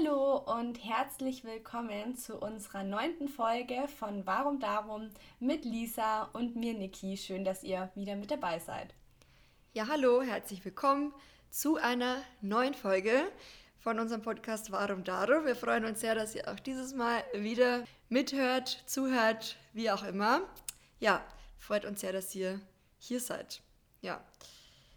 Hallo und herzlich willkommen zu unserer neunten Folge von Warum Darum mit Lisa und mir Niki. Schön, dass ihr wieder mit dabei seid. Ja, hallo, herzlich willkommen zu einer neuen Folge von unserem Podcast Warum Darum. Wir freuen uns sehr, dass ihr auch dieses Mal wieder mithört, zuhört, wie auch immer. Ja, freut uns sehr, dass ihr hier seid. Ja,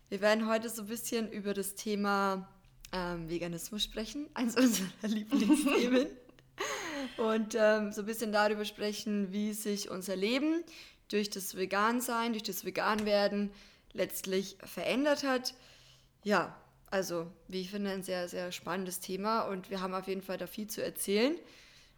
wir werden heute so ein bisschen über das Thema ähm, Veganismus sprechen, eines unserer Lieblingsthemen. und ähm, so ein bisschen darüber sprechen, wie sich unser Leben durch das Vegansein, durch das Veganwerden letztlich verändert hat. Ja, also wie ich finde, ein sehr, sehr spannendes Thema und wir haben auf jeden Fall da viel zu erzählen.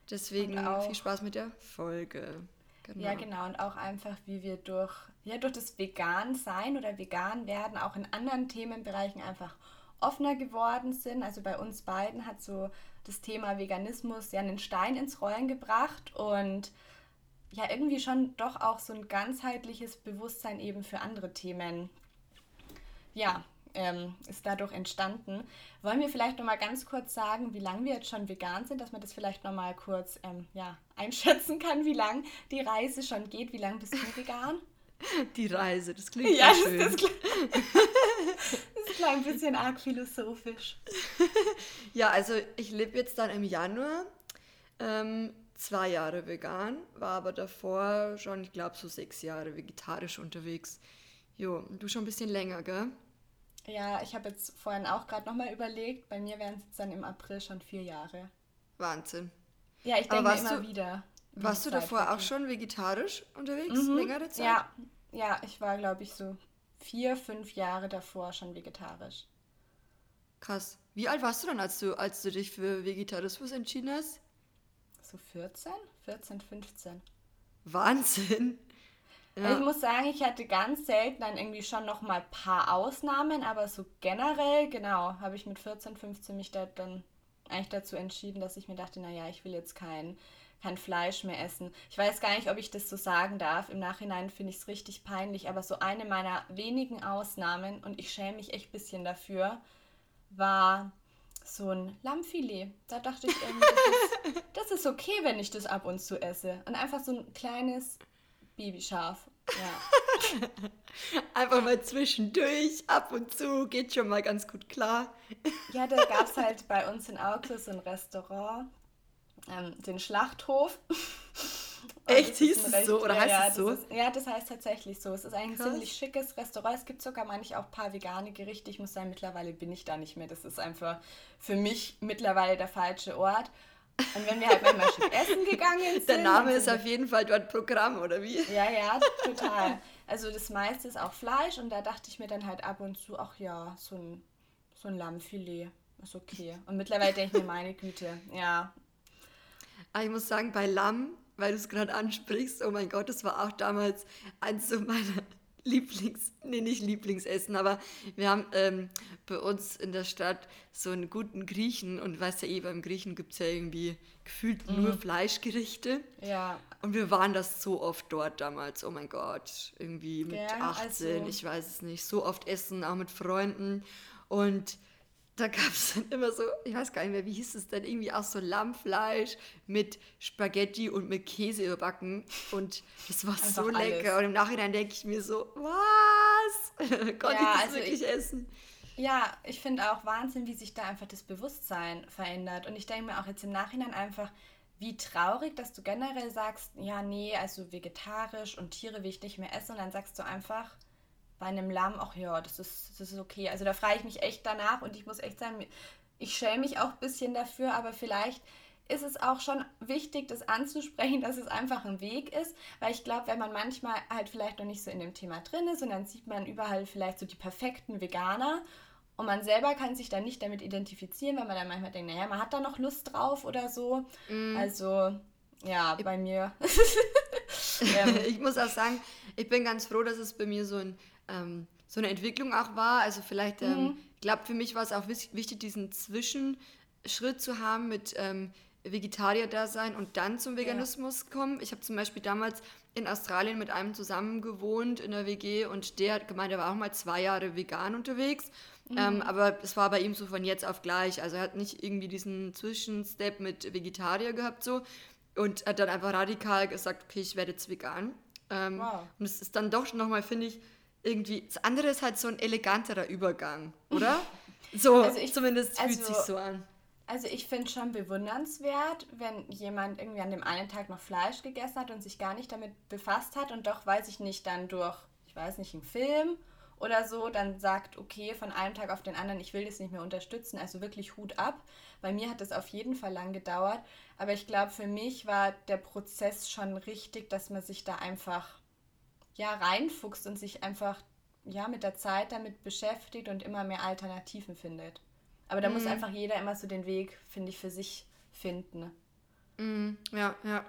Deswegen viel Spaß mit der Folge. Genau. Ja, genau. Und auch einfach, wie wir durch, ja, durch das Vegan-Sein oder Vegan-Werden auch in anderen Themenbereichen einfach offener geworden sind. Also bei uns beiden hat so das Thema Veganismus ja einen Stein ins Rollen gebracht und ja irgendwie schon doch auch so ein ganzheitliches Bewusstsein eben für andere Themen. Ja, ähm, ist dadurch entstanden. Wollen wir vielleicht noch mal ganz kurz sagen, wie lange wir jetzt schon vegan sind, dass man das vielleicht noch mal kurz ähm, ja, einschätzen kann, wie lange die Reise schon geht. Wie lange bist du vegan? Die Reise, das klingt ja, schön. Das, das, das klang ein bisschen arg philosophisch. ja, also ich lebe jetzt dann im Januar ähm, zwei Jahre vegan, war aber davor schon, ich glaube, so sechs Jahre vegetarisch unterwegs. Jo, du schon ein bisschen länger, gell? Ja, ich habe jetzt vorhin auch gerade nochmal überlegt, bei mir wären es dann im April schon vier Jahre. Wahnsinn. Ja, ich denke immer du, wieder. Warst du davor auch schon vegetarisch unterwegs, mhm. längere Zeit? Ja, ja, ich war, glaube ich, so vier, fünf Jahre davor schon vegetarisch. Krass. Wie alt warst du dann, als du, als du dich für Vegetarismus entschieden hast? So 14? 14, 15. Wahnsinn. Ja. Ich muss sagen, ich hatte ganz selten dann irgendwie schon noch mal ein paar Ausnahmen, aber so generell, genau, habe ich mit 14, 15 mich da dann eigentlich dazu entschieden, dass ich mir dachte, naja, ich will jetzt kein kein Fleisch mehr essen. Ich weiß gar nicht, ob ich das so sagen darf. Im Nachhinein finde ich es richtig peinlich, aber so eine meiner wenigen Ausnahmen, und ich schäme mich echt ein bisschen dafür, war so ein Lammfilet. Da dachte ich, ähm, das, ist, das ist okay, wenn ich das ab und zu esse. Und einfach so ein kleines Babyschaf. Ja. Einfach mal zwischendurch, ab und zu, geht schon mal ganz gut klar. Ja, da gab es halt bei uns in Augsburg so ein Restaurant, ähm, den Schlachthof. Echt hieß es so oder ja, heißt ja, es so? Ist, ja, das heißt tatsächlich so. Es ist ein Krass. ziemlich schickes Restaurant. Es gibt sogar manchmal auch ein paar vegane Gerichte. Ich muss sagen, mittlerweile bin ich da nicht mehr. Das ist einfach für mich mittlerweile der falsche Ort. Und wenn wir halt manchmal schick essen gegangen sind. Der Name ist auf jeden Fall dort Programm, oder wie? Ja, ja, total. Also das meiste ist auch Fleisch und da dachte ich mir dann halt ab und zu, ach ja, so ein, so ein Lammfilet ist okay. Und mittlerweile denke ich mir, meine Güte, ja, aber ich muss sagen, bei Lamm, weil du es gerade ansprichst, oh mein Gott, das war auch damals eins so meiner Lieblings, nee, nicht Lieblingsessen, aber wir haben ähm, bei uns in der Stadt so einen guten Griechen und weißt ja eh, beim Griechen gibt es ja irgendwie gefühlt mm. nur Fleischgerichte. Ja. Und wir waren das so oft dort damals, oh mein Gott, irgendwie mit ja, 18, also. ich weiß es nicht, so oft essen, auch mit Freunden und da gab es dann immer so, ich weiß gar nicht mehr, wie hieß es denn, irgendwie auch so Lammfleisch mit Spaghetti und mit Käse überbacken. Und das war Einfach so lecker. Alles. Und im Nachhinein denke ich mir so, was? Konnte ja, ich das also wirklich ich, essen? Ja, ich finde auch Wahnsinn, wie sich da einfach das Bewusstsein verändert. Und ich denke mir auch jetzt im Nachhinein einfach, wie traurig, dass du generell sagst, ja, nee, also vegetarisch und Tiere will ich nicht mehr essen. Und dann sagst du einfach, bei einem Lamm, ach ja, das ist, das ist okay. Also da frage ich mich echt danach und ich muss echt sagen, ich schäme mich auch ein bisschen dafür, aber vielleicht ist es auch schon wichtig, das anzusprechen, dass es einfach ein Weg ist, weil ich glaube, wenn man manchmal halt vielleicht noch nicht so in dem Thema drin ist und dann sieht man überall vielleicht so die perfekten Veganer und man selber kann sich dann nicht damit identifizieren, weil man dann manchmal denkt, naja, man hat da noch Lust drauf oder so. Mm. Also, ja, bei mir. ich muss auch sagen, ich bin ganz froh, dass es bei mir so ein ähm, so eine Entwicklung auch war. Also vielleicht, ähm, mhm. ich glaube, für mich war es auch wichtig, diesen Zwischenschritt zu haben mit ähm, Vegetarier-Dasein und dann zum Veganismus ja. kommen. Ich habe zum Beispiel damals in Australien mit einem zusammen gewohnt in der WG und der hat gemeint, er war auch mal zwei Jahre vegan unterwegs. Mhm. Ähm, aber es war bei ihm so von jetzt auf gleich. Also er hat nicht irgendwie diesen Zwischenstep mit Vegetarier gehabt so und hat dann einfach radikal gesagt, okay, ich werde jetzt vegan. Ähm, wow. Und es ist dann doch nochmal, finde ich, irgendwie, das andere ist halt so ein eleganterer Übergang, oder? So, also ich, zumindest fühlt also, sich so an. Also ich finde schon bewundernswert, wenn jemand irgendwie an dem einen Tag noch Fleisch gegessen hat und sich gar nicht damit befasst hat und doch, weiß ich nicht, dann durch, ich weiß nicht, einen Film oder so, dann sagt, okay, von einem Tag auf den anderen, ich will das nicht mehr unterstützen, also wirklich Hut ab. Bei mir hat das auf jeden Fall lang gedauert, aber ich glaube, für mich war der Prozess schon richtig, dass man sich da einfach ja reinfuchst und sich einfach ja mit der Zeit damit beschäftigt und immer mehr Alternativen findet. Aber da mhm. muss einfach jeder immer so den Weg, finde ich, für sich finden. Mhm. Ja, ja.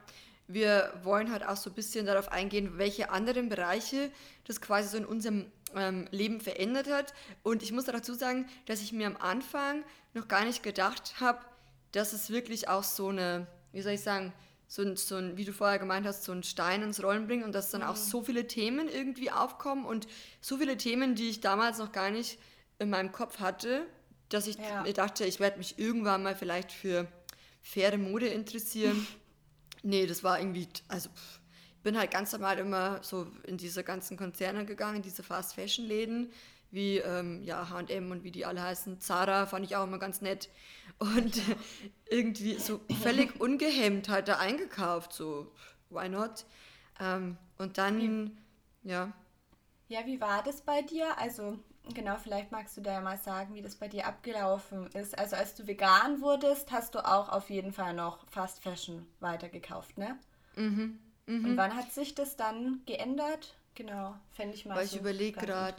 Wir wollen halt auch so ein bisschen darauf eingehen, welche anderen Bereiche das quasi so in unserem ähm, Leben verändert hat. Und ich muss dazu sagen, dass ich mir am Anfang noch gar nicht gedacht habe, dass es wirklich auch so eine, wie soll ich sagen, so ein, so ein, wie du vorher gemeint hast, so einen Stein ins Rollen bringt und dass dann mhm. auch so viele Themen irgendwie aufkommen und so viele Themen, die ich damals noch gar nicht in meinem Kopf hatte, dass ich ja. dachte, ich werde mich irgendwann mal vielleicht für faire Mode interessieren. nee, das war irgendwie, also ich bin halt ganz normal immer so in diese ganzen Konzerne gegangen, in diese Fast Fashion Läden, wie ähm, ja, H&M und wie die alle heißen. Zara fand ich auch immer ganz nett und irgendwie so völlig ungehemmt halt da eingekauft, so why not? Ähm, und dann, ja. Ja, wie war das bei dir? Also Genau, vielleicht magst du da ja mal sagen, wie das bei dir abgelaufen ist. Also als du vegan wurdest, hast du auch auf jeden Fall noch Fast Fashion weitergekauft, ne? Mhm. mhm. Und wann hat sich das dann geändert? Genau, fände ich mal Weil so ich überlege gerade.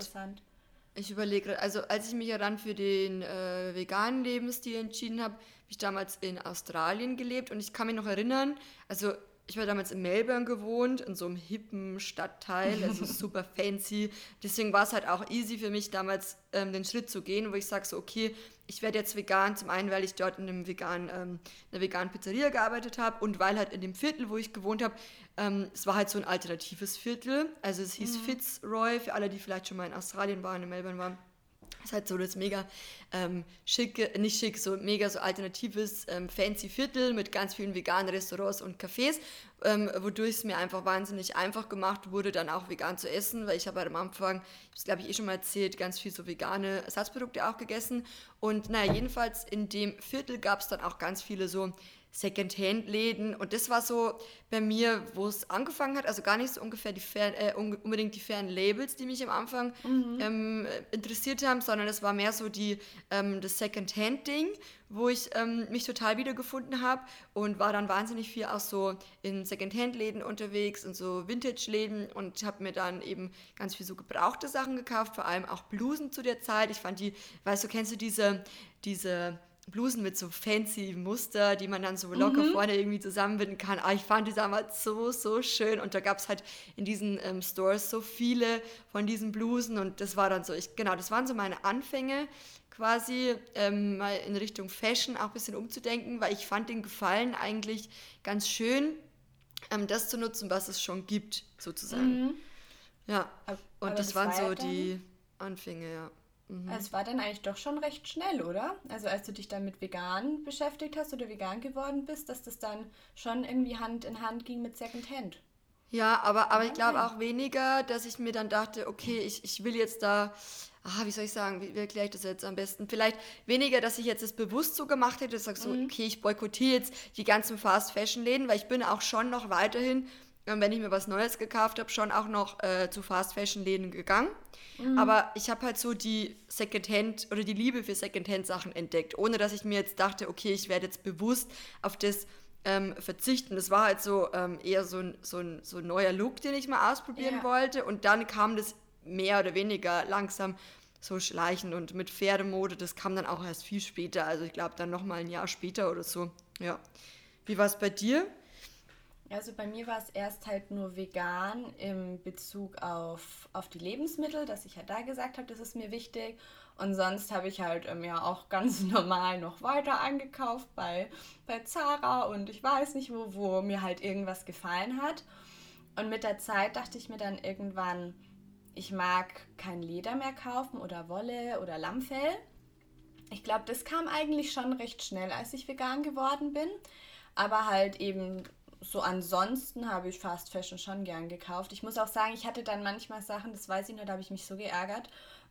Ich überlege also als ich mich ja dann für den äh, veganen Lebensstil entschieden habe, habe ich damals in Australien gelebt und ich kann mich noch erinnern, also ich war damals in Melbourne gewohnt, in so einem hippen Stadtteil, also super fancy. Deswegen war es halt auch easy für mich damals, ähm, den Schritt zu gehen, wo ich sage so, okay, ich werde jetzt vegan. Zum einen, weil ich dort in einem veganen, ähm, einer veganen Pizzeria gearbeitet habe und weil halt in dem Viertel, wo ich gewohnt habe, ähm, es war halt so ein alternatives Viertel. Also es hieß mhm. Fitzroy, für alle, die vielleicht schon mal in Australien waren, in Melbourne waren ist halt so das mega ähm, schicke, nicht schick, so mega so alternatives ähm, fancy Viertel mit ganz vielen veganen Restaurants und Cafés, ähm, wodurch es mir einfach wahnsinnig einfach gemacht wurde, dann auch vegan zu essen, weil ich habe halt am Anfang, das glaube ich eh schon mal erzählt, ganz viel so vegane Ersatzprodukte auch gegessen. Und naja, jedenfalls in dem Viertel gab es dann auch ganz viele so Secondhand-Läden und das war so bei mir, wo es angefangen hat, also gar nicht so ungefähr die fern, äh, unbedingt die fairen Labels, die mich am Anfang mhm. ähm, interessiert haben, sondern es war mehr so die, ähm, das Secondhand-Ding, wo ich ähm, mich total wiedergefunden habe und war dann wahnsinnig viel auch so in Secondhand-Läden unterwegs und so Vintage-Läden und habe mir dann eben ganz viel so gebrauchte Sachen gekauft, vor allem auch Blusen zu der Zeit. Ich fand die, weißt du, kennst du diese, diese Blusen mit so fancy Muster, die man dann so locker mhm. vorne irgendwie zusammenbinden kann. Aber ah, ich fand die damals so, so schön und da gab es halt in diesen ähm, Stores so viele von diesen Blusen und das war dann so, ich, genau, das waren so meine Anfänge quasi ähm, mal in Richtung Fashion auch ein bisschen umzudenken, weil ich fand den Gefallen eigentlich ganz schön, ähm, das zu nutzen, was es schon gibt, sozusagen. Mhm. Ja, und das, das waren so die Anfänge, ja. Mhm. Es war dann eigentlich doch schon recht schnell, oder? Also als du dich dann mit vegan beschäftigt hast oder vegan geworden bist, dass das dann schon irgendwie Hand in Hand ging mit Secondhand. Ja, aber, aber ich glaube auch weniger, dass ich mir dann dachte, okay, ich, ich will jetzt da, ah, wie soll ich sagen, wie, wie erkläre ich das jetzt am besten? Vielleicht weniger, dass ich jetzt das bewusst so gemacht hätte, sag so, mhm. okay, ich boykottiere jetzt die ganzen Fast-Fashion-Läden, weil ich bin auch schon noch weiterhin wenn ich mir was Neues gekauft habe, schon auch noch äh, zu Fast-Fashion-Läden gegangen. Mhm. Aber ich habe halt so die Secondhand oder die Liebe für Secondhand-Sachen entdeckt, ohne dass ich mir jetzt dachte, okay, ich werde jetzt bewusst auf das ähm, verzichten. Das war halt so ähm, eher so ein, so, ein, so ein neuer Look, den ich mal ausprobieren ja. wollte. Und dann kam das mehr oder weniger langsam so schleichend und mit Pferdemode, das kam dann auch erst viel später. Also ich glaube dann nochmal ein Jahr später oder so. Ja. Wie war es bei dir? Also bei mir war es erst halt nur vegan im Bezug auf, auf die Lebensmittel, dass ich halt da gesagt habe, das ist mir wichtig. Und sonst habe ich halt ähm, ja auch ganz normal noch weiter eingekauft bei, bei Zara und ich weiß nicht wo, wo mir halt irgendwas gefallen hat. Und mit der Zeit dachte ich mir dann irgendwann, ich mag kein Leder mehr kaufen oder Wolle oder Lammfell. Ich glaube, das kam eigentlich schon recht schnell, als ich vegan geworden bin. Aber halt eben so ansonsten habe ich Fast Fashion schon gern gekauft. Ich muss auch sagen, ich hatte dann manchmal Sachen, das weiß ich noch, da habe ich mich so geärgert.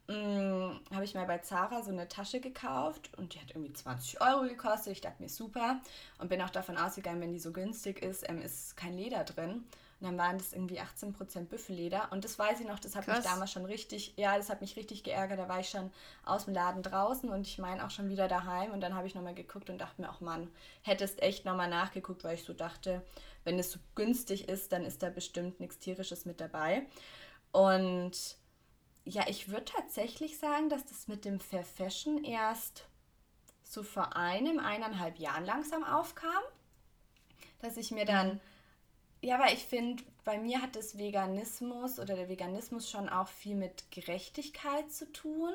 Hm, habe ich mal bei Zara so eine Tasche gekauft und die hat irgendwie 20 Euro gekostet. Ich dachte mir super und bin auch davon ausgegangen, wenn die so günstig ist, ähm, ist kein Leder drin. Und dann waren das irgendwie 18% Büffelleder. Und das weiß ich noch, das hat Krass. mich damals schon richtig, ja, das hat mich richtig geärgert. Da war ich schon aus dem Laden draußen und ich meine auch schon wieder daheim. Und dann habe ich nochmal geguckt und dachte mir, auch Mann, hättest echt nochmal nachgeguckt, weil ich so dachte, wenn es so günstig ist, dann ist da bestimmt nichts Tierisches mit dabei. Und ja, ich würde tatsächlich sagen, dass das mit dem Fair Fashion erst so vor einem, eineinhalb Jahren langsam aufkam. Dass ich mir dann mhm ja, aber ich finde, bei mir hat das Veganismus oder der Veganismus schon auch viel mit Gerechtigkeit zu tun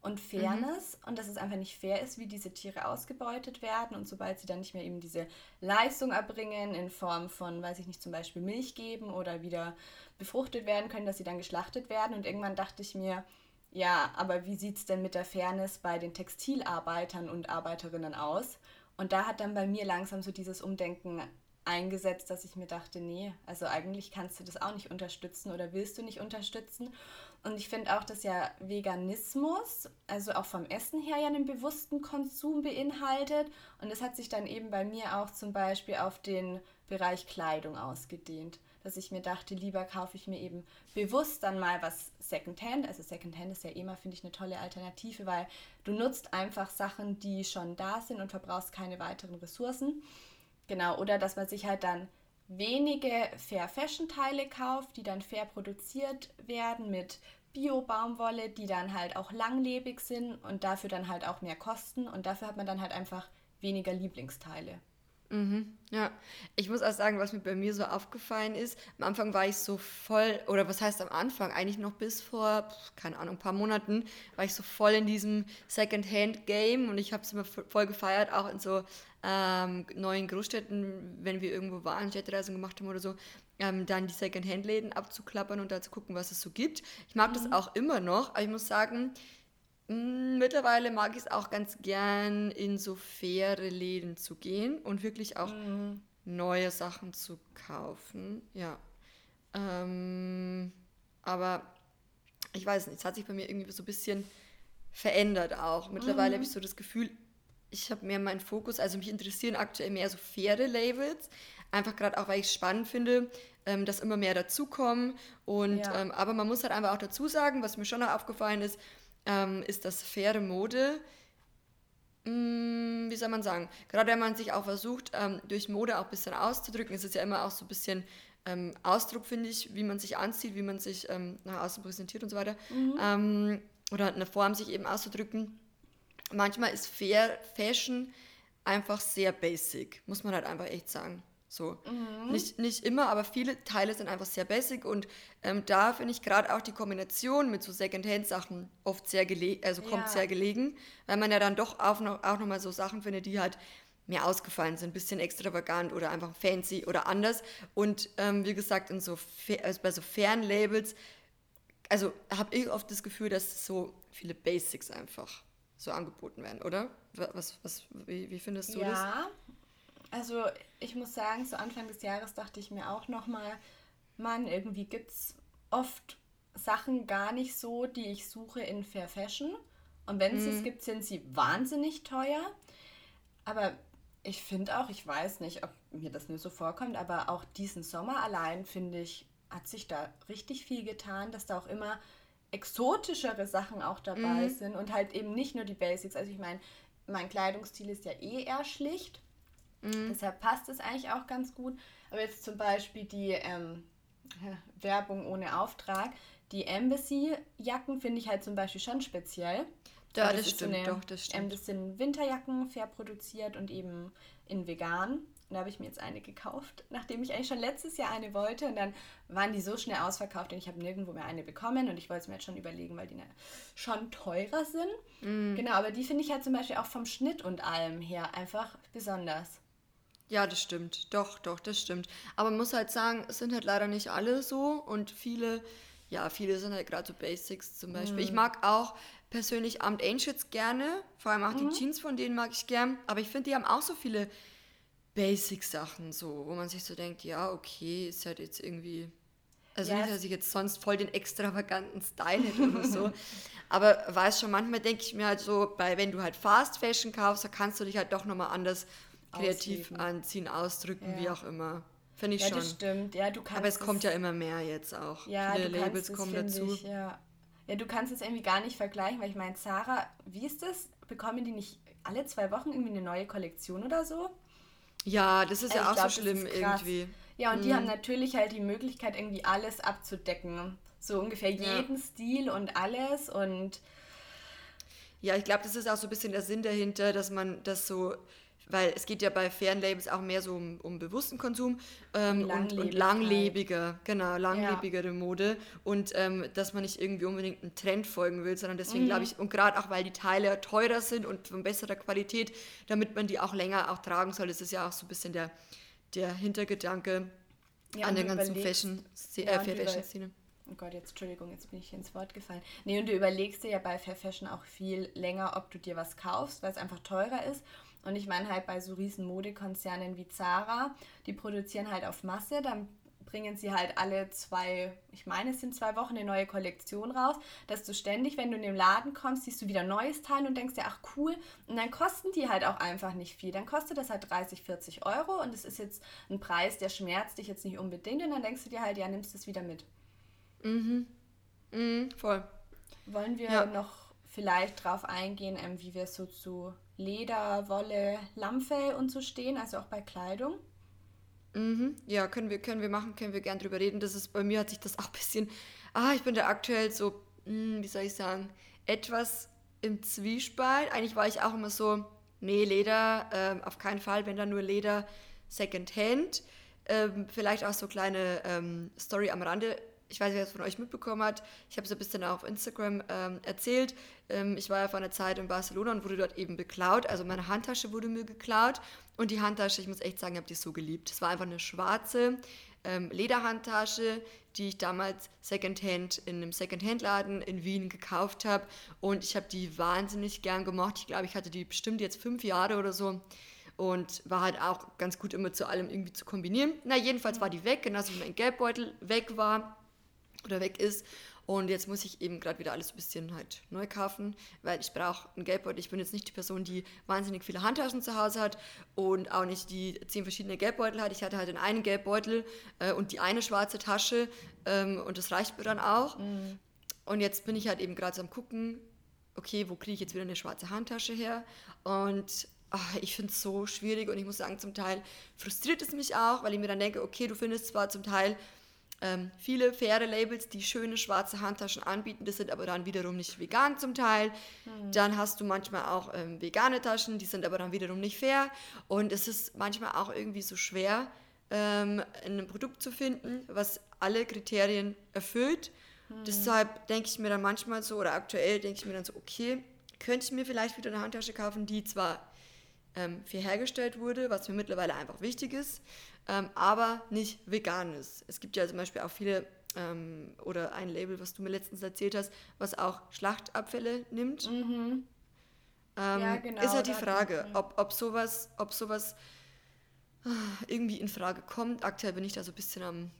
und Fairness mhm. und dass es einfach nicht fair ist, wie diese Tiere ausgebeutet werden und sobald sie dann nicht mehr eben diese Leistung erbringen in Form von, weiß ich nicht, zum Beispiel Milch geben oder wieder befruchtet werden können, dass sie dann geschlachtet werden und irgendwann dachte ich mir, ja, aber wie sieht es denn mit der Fairness bei den Textilarbeitern und Arbeiterinnen aus? Und da hat dann bei mir langsam so dieses Umdenken eingesetzt, dass ich mir dachte, nee, also eigentlich kannst du das auch nicht unterstützen oder willst du nicht unterstützen. Und ich finde auch, dass ja Veganismus, also auch vom Essen her ja einen bewussten Konsum beinhaltet. Und das hat sich dann eben bei mir auch zum Beispiel auf den Bereich Kleidung ausgedehnt. Dass ich mir dachte, lieber kaufe ich mir eben bewusst dann mal was Secondhand. Also Secondhand ist ja immer, finde ich, eine tolle Alternative, weil du nutzt einfach Sachen, die schon da sind und verbrauchst keine weiteren Ressourcen. Genau, oder dass man sich halt dann wenige Fair Fashion Teile kauft, die dann fair produziert werden mit Bio-Baumwolle, die dann halt auch langlebig sind und dafür dann halt auch mehr kosten und dafür hat man dann halt einfach weniger Lieblingsteile. Mhm, ja, ich muss auch sagen, was mir bei mir so aufgefallen ist, am Anfang war ich so voll, oder was heißt am Anfang, eigentlich noch bis vor, keine Ahnung, ein paar Monaten, war ich so voll in diesem Second-Hand-Game und ich habe es immer voll gefeiert, auch in so ähm, neuen Großstädten, wenn wir irgendwo waren, Städtereisen gemacht haben oder so, ähm, dann die Second-Hand-Läden abzuklappern und da zu gucken, was es so gibt. Ich mag mhm. das auch immer noch, aber ich muss sagen, mittlerweile mag ich es auch ganz gern, in so faire Läden zu gehen und wirklich auch mhm. neue Sachen zu kaufen. Ja. Ähm, aber ich weiß nicht, es hat sich bei mir irgendwie so ein bisschen verändert auch. Mittlerweile mhm. habe ich so das Gefühl, ich habe mehr meinen Fokus, also mich interessieren aktuell mehr so faire Labels. Einfach gerade auch, weil ich es spannend finde, ähm, dass immer mehr dazukommen. Und ja. ähm, aber man muss halt einfach auch dazu sagen, was mir schon noch aufgefallen ist, ähm, ist das faire Mode. Hm, wie soll man sagen? Gerade wenn man sich auch versucht, ähm, durch Mode auch ein bisschen auszudrücken, ist es ja immer auch so ein bisschen ähm, Ausdruck, finde ich, wie man sich anzieht, wie man sich ähm, nach außen präsentiert und so weiter. Mhm. Oder eine Form, sich eben auszudrücken. Manchmal ist Fair Fashion einfach sehr basic, muss man halt einfach echt sagen. So. Mhm. Nicht, nicht immer, aber viele Teile sind einfach sehr basic und ähm, da finde ich gerade auch die Kombination mit so Secondhand-Sachen oft sehr gelegen, also kommt ja. sehr gelegen, weil man ja dann doch auch noch, auch noch mal so Sachen findet, die halt mehr ausgefallen sind, ein bisschen extravagant oder einfach fancy oder anders. Und ähm, wie gesagt, in so, also bei so fairen Labels, also habe ich oft das Gefühl, dass so viele Basics einfach so angeboten werden, oder? Was, was, wie, wie findest du ja, das? Ja, also ich muss sagen, zu Anfang des Jahres dachte ich mir auch nochmal, Mann, irgendwie gibt es oft Sachen gar nicht so, die ich suche in Fair Fashion. Und wenn es mhm. es gibt, sind sie wahnsinnig teuer. Aber ich finde auch, ich weiß nicht, ob mir das nur so vorkommt, aber auch diesen Sommer allein, finde ich, hat sich da richtig viel getan, dass da auch immer exotischere Sachen auch dabei mhm. sind und halt eben nicht nur die Basics. Also ich meine, mein Kleidungsstil ist ja eh eher schlicht. Mhm. Deshalb passt es eigentlich auch ganz gut. Aber jetzt zum Beispiel die ähm, Werbung ohne Auftrag, die Embassy-Jacken finde ich halt zum Beispiel schon speziell. Ja, das, das stimmt, so doch, das stimmt. Ähm, das sind Winterjacken, fair produziert und eben in vegan. Und da habe ich mir jetzt eine gekauft, nachdem ich eigentlich schon letztes Jahr eine wollte. Und dann waren die so schnell ausverkauft und ich habe nirgendwo mehr eine bekommen. Und ich wollte es mir jetzt schon überlegen, weil die ne, schon teurer sind. Mm. Genau, aber die finde ich halt zum Beispiel auch vom Schnitt und allem her einfach besonders. Ja, das stimmt. Doch, doch, das stimmt. Aber man muss halt sagen, es sind halt leider nicht alle so und viele Ja, viele sind halt gerade so Basics zum Beispiel. Mhm. Ich mag auch persönlich Armed Angels gerne, vor allem auch mhm. die Jeans von denen mag ich gern, aber ich finde, die haben auch so viele Basic-Sachen, so, wo man sich so denkt, ja, okay, ist halt jetzt irgendwie. Also yes. nicht, dass ich jetzt sonst voll den extravaganten Style hätte oder so. Aber weiß schon, manchmal denke ich mir halt so, bei, wenn du halt Fast Fashion kaufst, da kannst du dich halt doch nochmal anders kreativ Ausleben. anziehen, ausdrücken, ja. wie auch immer. Finde ich ja, schon. Das stimmt, ja, du kannst. Aber es kommt ja immer mehr jetzt auch. Ja, Viele Labels es, kommen dazu. Ich, ja. ja, du kannst es irgendwie gar nicht vergleichen, weil ich meine, Sarah, wie ist das? Bekommen die nicht alle zwei Wochen irgendwie eine neue Kollektion oder so? Ja, das ist also ja auch glaub, so schlimm irgendwie. Ja, und mhm. die haben natürlich halt die Möglichkeit, irgendwie alles abzudecken. So ungefähr jeden ja. Stil und alles und. Ja, ich glaube, das ist auch so ein bisschen der Sinn dahinter, dass man das so weil es geht ja bei fairen Labels auch mehr so um, um bewussten Konsum ähm, und, und langlebiger, genau, langlebigere ja. Mode und ähm, dass man nicht irgendwie unbedingt einen Trend folgen will, sondern deswegen mhm. glaube ich, und gerade auch weil die Teile teurer sind und von besserer Qualität, damit man die auch länger auch tragen soll, das ist ja auch so ein bisschen der, der Hintergedanke ja, an der ganzen Fashion, äh, Fair Fashion Szene. Oh Gott, jetzt Entschuldigung, jetzt bin ich hier ins Wort gefallen. Nee, und du überlegst dir ja bei Fair Fashion auch viel länger, ob du dir was kaufst, weil es einfach teurer ist und ich meine halt bei so riesen Modekonzernen wie Zara, die produzieren halt auf Masse, dann bringen sie halt alle zwei, ich meine, es sind zwei Wochen eine neue Kollektion raus, dass du ständig, wenn du in den Laden kommst, siehst du wieder neues Teil und denkst dir, ach cool, und dann kosten die halt auch einfach nicht viel. Dann kostet das halt 30, 40 Euro und es ist jetzt ein Preis, der schmerzt dich jetzt nicht unbedingt und dann denkst du dir halt, ja, nimmst es wieder mit. Mhm. Mhm, voll. Wollen wir ja. noch vielleicht drauf eingehen, ähm, wie wir so zu Leder, Wolle, Lammfell und so stehen, also auch bei Kleidung. Mhm. Ja, können wir, können wir machen, können wir gern drüber reden. Das ist, bei mir hat sich das auch ein bisschen, ah, ich bin da aktuell so, hm, wie soll ich sagen, etwas im Zwiespalt. Eigentlich war ich auch immer so, nee, Leder, ähm, auf keinen Fall, wenn da nur Leder Secondhand. Ähm, vielleicht auch so kleine ähm, Story am Rande ich weiß nicht, wer es von euch mitbekommen hat, ich habe es ein bisschen auf Instagram ähm, erzählt. Ähm, ich war ja vor einer Zeit in Barcelona und wurde dort eben beklaut. Also meine Handtasche wurde mir geklaut. Und die Handtasche, ich muss echt sagen, ich habe die so geliebt. Es war einfach eine schwarze ähm, Lederhandtasche, die ich damals Secondhand in einem Secondhand-Laden in Wien gekauft habe. Und ich habe die wahnsinnig gern gemocht. Ich glaube, ich hatte die bestimmt jetzt fünf Jahre oder so und war halt auch ganz gut immer zu allem irgendwie zu kombinieren. Na, jedenfalls war die weg, genauso wie mein Geldbeutel weg war oder weg ist. Und jetzt muss ich eben gerade wieder alles ein bisschen halt neu kaufen, weil ich brauche einen Geldbeutel. Ich bin jetzt nicht die Person, die wahnsinnig viele Handtaschen zu Hause hat und auch nicht die zehn verschiedene Geldbeutel hat. Ich hatte halt den einen Geldbeutel äh, und die eine schwarze Tasche ähm, und das reicht mir dann auch. Mhm. Und jetzt bin ich halt eben gerade so am gucken, okay, wo kriege ich jetzt wieder eine schwarze Handtasche her? Und ach, ich finde es so schwierig und ich muss sagen, zum Teil frustriert es mich auch, weil ich mir dann denke, okay, du findest zwar zum Teil ähm, viele faire Labels, die schöne schwarze Handtaschen anbieten, das sind aber dann wiederum nicht vegan zum Teil. Mhm. Dann hast du manchmal auch ähm, vegane Taschen, die sind aber dann wiederum nicht fair. Und es ist manchmal auch irgendwie so schwer, ähm, ein Produkt zu finden, was alle Kriterien erfüllt. Mhm. Deshalb denke ich mir dann manchmal so, oder aktuell denke ich mir dann so, okay, könnte ich mir vielleicht wieder eine Handtasche kaufen, die zwar ähm, fair hergestellt wurde, was mir mittlerweile einfach wichtig ist, ähm, aber nicht vegan ist. Es gibt ja zum Beispiel auch viele ähm, oder ein Label, was du mir letztens erzählt hast, was auch Schlachtabfälle nimmt. Mhm. Ähm, ja, genau, ist halt die Frage, ob, ob sowas, ob sowas ah, irgendwie in Frage kommt. Aktuell bin ich da so ein bisschen am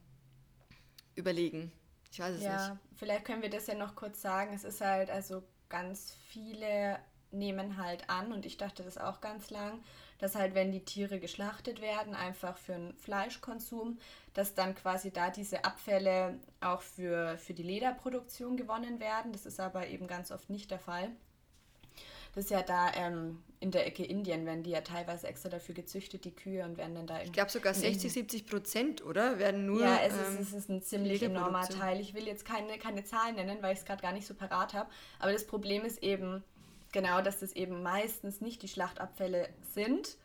überlegen. Ich weiß es ja, nicht. Vielleicht können wir das ja noch kurz sagen. Es ist halt, also ganz viele nehmen halt an, und ich dachte das auch ganz lang, dass halt, wenn die Tiere geschlachtet werden, einfach für den Fleischkonsum, dass dann quasi da diese Abfälle auch für, für die Lederproduktion gewonnen werden. Das ist aber eben ganz oft nicht der Fall. Das ist ja da ähm, in der Ecke Indien, werden die ja teilweise extra dafür gezüchtet, die Kühe, und werden dann da. Ich glaube sogar 60, 70 Prozent, oder? Werden nur. Ja, es, ähm, ist, es ist ein ziemlich enormer Teil. Ich will jetzt keine, keine Zahlen nennen, weil ich es gerade gar nicht so parat habe. Aber das Problem ist eben, genau, dass das eben meistens nicht die Schlachtabfälle sind.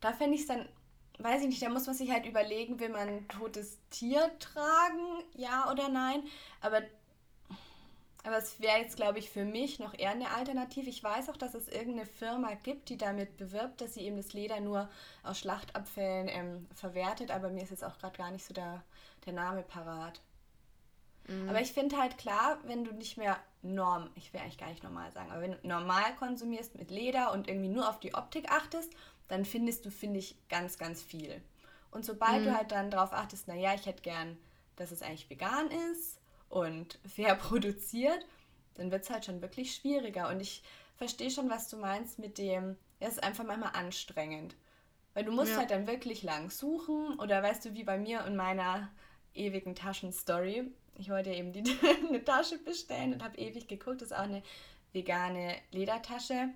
Da fände ich es dann, weiß ich nicht, da muss man sich halt überlegen, will man ein totes Tier tragen, ja oder nein. Aber, aber es wäre jetzt, glaube ich, für mich noch eher eine Alternative. Ich weiß auch, dass es irgendeine Firma gibt, die damit bewirbt, dass sie eben das Leder nur aus Schlachtabfällen ähm, verwertet, aber mir ist jetzt auch gerade gar nicht so der, der Name parat. Mhm. Aber ich finde halt klar, wenn du nicht mehr norm, ich will eigentlich gar nicht normal sagen, aber wenn du normal konsumierst mit Leder und irgendwie nur auf die Optik achtest, dann findest du, finde ich, ganz, ganz viel. Und sobald mhm. du halt dann darauf achtest, naja, ich hätte gern, dass es eigentlich vegan ist und fair produziert, dann wird es halt schon wirklich schwieriger. Und ich verstehe schon, was du meinst mit dem, ja, es ist einfach manchmal anstrengend. Weil du musst ja. halt dann wirklich lang suchen oder weißt du, wie bei mir und meiner ewigen Taschenstory. Ich wollte eben die, eine Tasche bestellen und habe ewig geguckt. Das ist auch eine vegane Ledertasche.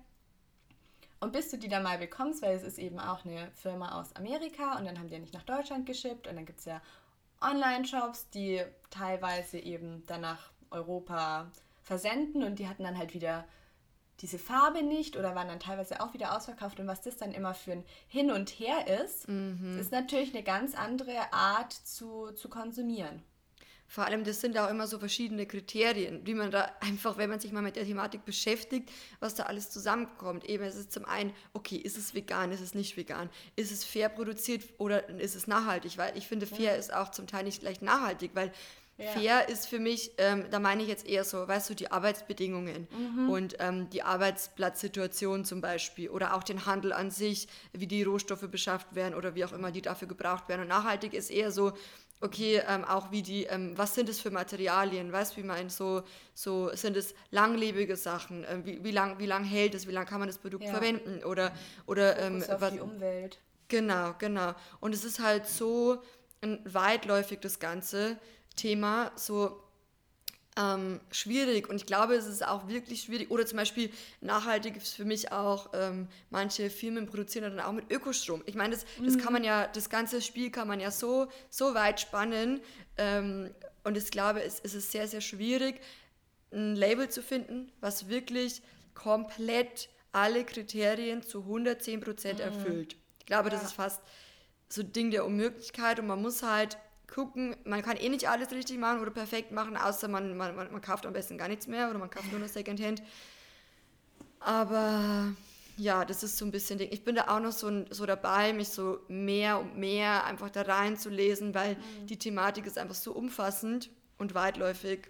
Und bis du die dann mal bekommst, weil es ist eben auch eine Firma aus Amerika und dann haben die ja nicht nach Deutschland geschippt und dann gibt es ja Online-Shops, die teilweise eben dann nach Europa versenden und die hatten dann halt wieder diese Farbe nicht oder waren dann teilweise auch wieder ausverkauft und was das dann immer für ein Hin und Her ist, mhm. ist natürlich eine ganz andere Art zu, zu konsumieren. Vor allem, das sind auch immer so verschiedene Kriterien, wie man da einfach, wenn man sich mal mit der Thematik beschäftigt, was da alles zusammenkommt. Eben, es ist zum einen, okay, ist es vegan, ist es nicht vegan? Ist es fair produziert oder ist es nachhaltig? Weil ich finde, fair ja. ist auch zum Teil nicht gleich nachhaltig, weil ja. Fair ist für mich, ähm, da meine ich jetzt eher so, weißt du, die Arbeitsbedingungen mhm. und ähm, die Arbeitsplatzsituation zum Beispiel oder auch den Handel an sich, wie die Rohstoffe beschafft werden oder wie auch immer die dafür gebraucht werden. Und nachhaltig ist eher so, okay, ähm, auch wie die, ähm, was sind es für Materialien, weißt du, wie man so, so sind es langlebige Sachen, äh, wie, wie lang, wie lang hält es, wie lang kann man das Produkt ja. verwenden oder, oder ähm, was, die Umwelt. Genau, genau. Und es ist halt so weitläufig das Ganze, Thema so ähm, schwierig und ich glaube, es ist auch wirklich schwierig. Oder zum Beispiel nachhaltig ist für mich auch, ähm, manche Firmen produzieren dann auch mit Ökostrom. Ich meine, das, das kann man mhm. ja, das ganze Spiel kann man ja so, so weit spannen. Ähm, und ich glaube, es, es ist sehr, sehr schwierig, ein Label zu finden, was wirklich komplett alle Kriterien zu 110 Prozent mhm. erfüllt. Ich glaube, ja. das ist fast so ein Ding der Unmöglichkeit und man muss halt gucken, man kann eh nicht alles richtig machen oder perfekt machen, außer man, man, man, kauft am besten gar nichts mehr oder man kauft nur noch Secondhand. Aber ja, das ist so ein bisschen Ding. Ich bin da auch noch so, so dabei, mich so mehr und mehr einfach da reinzulesen, weil mhm. die Thematik ist einfach so umfassend und weitläufig.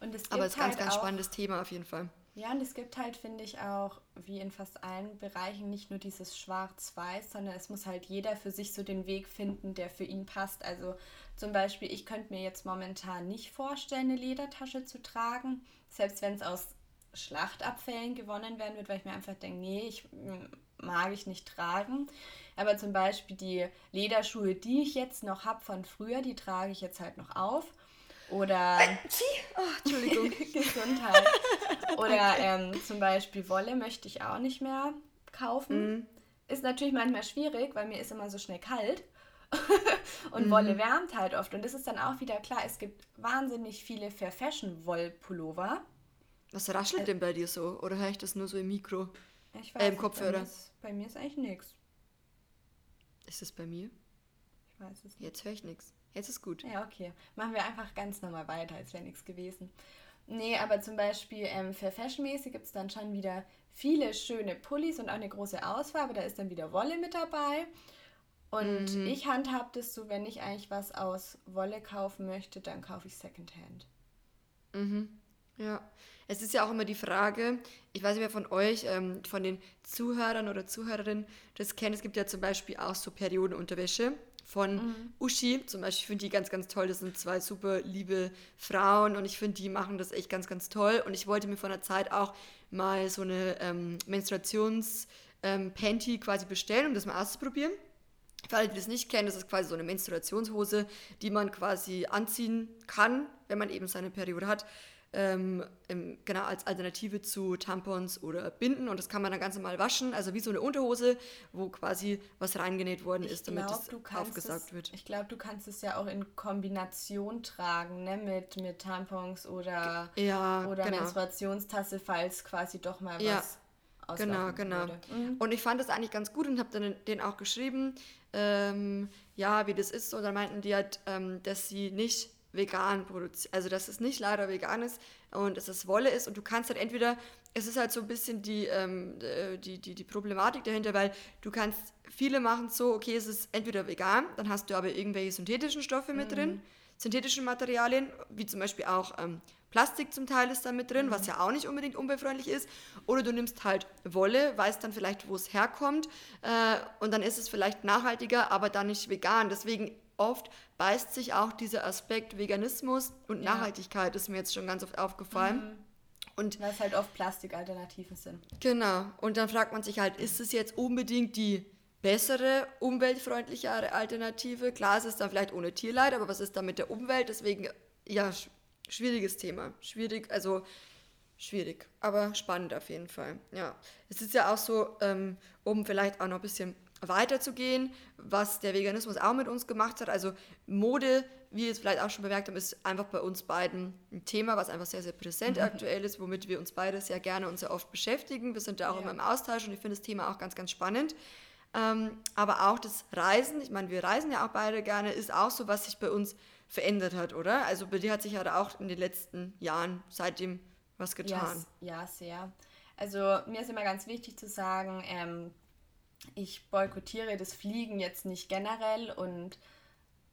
Und es Aber es ist ein halt ganz, ganz spannendes Thema auf jeden Fall. Ja, und es gibt halt, finde ich, auch, wie in fast allen Bereichen, nicht nur dieses Schwarz-Weiß, sondern es muss halt jeder für sich so den Weg finden, der für ihn passt. Also zum Beispiel, ich könnte mir jetzt momentan nicht vorstellen, eine Ledertasche zu tragen, selbst wenn es aus Schlachtabfällen gewonnen werden wird, weil ich mir einfach denke, nee, ich mag ich nicht tragen. Aber zum Beispiel die Lederschuhe, die ich jetzt noch habe von früher, die trage ich jetzt halt noch auf. Oder. Oh, Entschuldigung. Gesundheit. Oder ähm, zum Beispiel Wolle möchte ich auch nicht mehr kaufen. Mm. Ist natürlich manchmal schwierig, weil mir ist immer so schnell kalt. und mm. Wolle wärmt halt oft. Und das ist dann auch wieder klar, es gibt wahnsinnig viele Fair Fashion Wollpullover. Was raschelt äh, denn bei dir so? Oder höre ich das nur so im Mikro? Ich weiß, äh, im Kopfhörer? Bei mir, ist, bei mir ist eigentlich nichts. Ist es bei mir? Ich weiß es nicht. Jetzt höre ich nichts. Jetzt ist gut. Ja, okay. Machen wir einfach ganz normal weiter, als wäre nichts gewesen. Nee, aber zum Beispiel ähm, für Fashionmäßig gibt es dann schon wieder viele schöne Pullis und auch eine große Auswahl, aber da ist dann wieder Wolle mit dabei. Und mhm. ich handhab das so, wenn ich eigentlich was aus Wolle kaufen möchte, dann kaufe ich Secondhand. Mhm. Ja. Es ist ja auch immer die Frage, ich weiß nicht, wer von euch, ähm, von den Zuhörern oder Zuhörerinnen das kennt. Es gibt ja zum Beispiel auch so Periodenunterwäsche von mhm. Uschi. Zum Beispiel, ich finde die ganz, ganz toll. Das sind zwei super liebe Frauen und ich finde, die machen das echt ganz, ganz toll. Und ich wollte mir vor einer Zeit auch mal so eine ähm, Menstruations-Panty ähm, quasi bestellen, um das mal auszuprobieren. Für alle, die das nicht kennen, das ist quasi so eine Menstruationshose, die man quasi anziehen kann, wenn man eben seine Periode hat ähm, im, genau als Alternative zu Tampons oder Binden und das kann man dann ganz normal waschen, also wie so eine Unterhose, wo quasi was reingenäht worden ich ist, damit es aufgesaugt es, wird. Ich glaube, du kannst es ja auch in Kombination tragen, ne, mit, mit Tampons oder, ja, oder genau. Menstruationstasse, falls quasi doch mal ja. was Genau, genau. Mhm. Und ich fand das eigentlich ganz gut und habe dann den auch geschrieben, ähm, ja, wie das ist. Und dann meinten die halt, ähm, dass sie nicht vegan produziert. Also dass es nicht leider vegan ist und dass es Wolle ist und du kannst halt entweder, es ist halt so ein bisschen die, ähm, äh, die, die, die Problematik dahinter, weil du kannst, viele machen so, okay, es ist entweder vegan, dann hast du aber irgendwelche synthetischen Stoffe mit mhm. drin, synthetischen Materialien, wie zum Beispiel auch ähm, Plastik zum Teil ist da mit drin, mhm. was ja auch nicht unbedingt umweltfreundlich ist. Oder du nimmst halt Wolle, weißt dann vielleicht, wo es herkommt äh, und dann ist es vielleicht nachhaltiger, aber dann nicht vegan. Deswegen oft beißt sich auch dieser Aspekt Veganismus und ja. Nachhaltigkeit, ist mir jetzt schon ganz oft aufgefallen. Mhm. Und Weil es halt oft Plastikalternativen sind. Genau. Und dann fragt man sich halt, ist es jetzt unbedingt die bessere, umweltfreundlichere Alternative? Klar, es ist dann vielleicht ohne Tierleid, aber was ist dann mit der Umwelt? Deswegen, ja, schwieriges Thema. Schwierig, also schwierig, aber spannend auf jeden Fall. Ja, es ist ja auch so, ähm, um vielleicht auch noch ein bisschen weiterzugehen, was der Veganismus auch mit uns gemacht hat. Also Mode, wie wir es vielleicht auch schon bemerkt haben, ist einfach bei uns beiden ein Thema, was einfach sehr, sehr präsent mhm. aktuell ist, womit wir uns beide sehr gerne und sehr oft beschäftigen. Wir sind da auch ja. immer im Austausch und ich finde das Thema auch ganz, ganz spannend. Ähm, aber auch das Reisen, ich meine, wir reisen ja auch beide gerne, ist auch so, was sich bei uns verändert hat, oder? Also bei dir hat sich ja auch in den letzten Jahren seitdem was getan. Ja, ja sehr. Also mir ist immer ganz wichtig zu sagen, ähm, ich boykottiere das Fliegen jetzt nicht generell und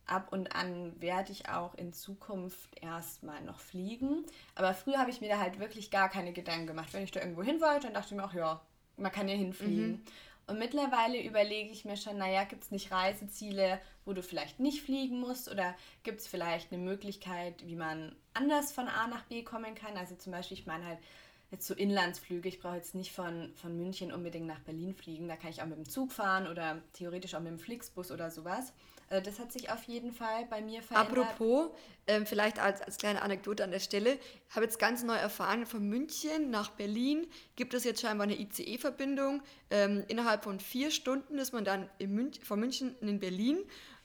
ab und an werde ich auch in Zukunft erstmal noch fliegen. Aber früher habe ich mir da halt wirklich gar keine Gedanken gemacht. Wenn ich da irgendwo hin wollte, dann dachte ich mir auch, ja, man kann ja hinfliegen. Mhm. Und mittlerweile überlege ich mir schon, naja, gibt es nicht Reiseziele, wo du vielleicht nicht fliegen musst oder gibt es vielleicht eine Möglichkeit, wie man anders von A nach B kommen kann? Also zum Beispiel, ich meine halt jetzt so Inlandsflüge, ich brauche jetzt nicht von, von München unbedingt nach Berlin fliegen, da kann ich auch mit dem Zug fahren oder theoretisch auch mit dem Flixbus oder sowas. Also das hat sich auf jeden Fall bei mir verändert. Apropos, ähm, vielleicht als, als kleine Anekdote an der Stelle, ich habe jetzt ganz neu erfahren, von München nach Berlin gibt es jetzt scheinbar eine ICE-Verbindung. Ähm, innerhalb von vier Stunden ist man dann Münch, von München in Berlin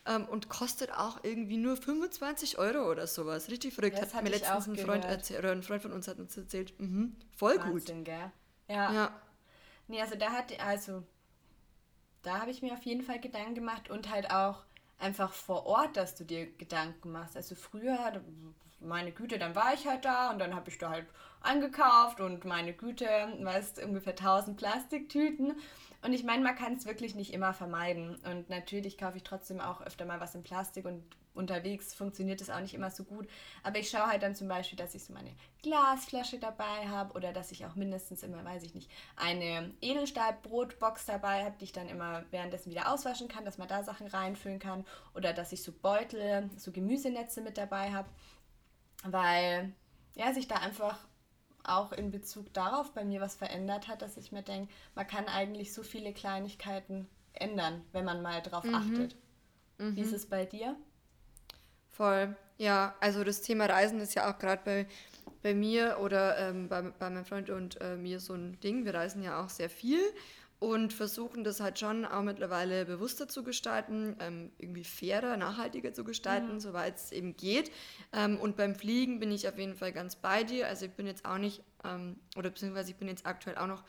ähm, und kostet auch irgendwie nur 25 Euro oder sowas. Richtig verrückt. Das hat mir letztens ein Freund, erzählt, ein Freund von uns hat uns erzählt. Mhm, voll Wahnsinn, gut. Gell? Ja. ja. Nee, also da hat, also da habe ich mir auf jeden Fall Gedanken gemacht und halt auch einfach vor Ort, dass du dir Gedanken machst. Also früher, meine Güte, dann war ich halt da und dann habe ich da halt angekauft und meine Güte, weißt ungefähr 1000 Plastiktüten. Und ich meine, man kann es wirklich nicht immer vermeiden. Und natürlich kaufe ich trotzdem auch öfter mal was in Plastik und unterwegs funktioniert das auch nicht immer so gut. Aber ich schaue halt dann zum Beispiel, dass ich so meine Glasflasche dabei habe oder dass ich auch mindestens immer, weiß ich nicht, eine Edelstahlbrotbox dabei habe, die ich dann immer währenddessen wieder auswaschen kann, dass man da Sachen reinfüllen kann. Oder dass ich so Beutel, so Gemüsenetze mit dabei habe. Weil ja, sich da einfach auch in Bezug darauf bei mir was verändert hat, dass ich mir denke, man kann eigentlich so viele Kleinigkeiten ändern, wenn man mal drauf mhm. achtet. Mhm. Wie ist es bei dir? Voll. Ja, also das Thema Reisen ist ja auch gerade bei, bei mir oder ähm, bei, bei meinem Freund und äh, mir so ein Ding. Wir reisen ja auch sehr viel und versuchen das halt schon auch mittlerweile bewusster zu gestalten, ähm, irgendwie fairer, nachhaltiger zu gestalten, mhm. soweit es eben geht. Ähm, und beim Fliegen bin ich auf jeden Fall ganz bei dir. Also ich bin jetzt auch nicht, ähm, oder beziehungsweise ich bin jetzt aktuell auch noch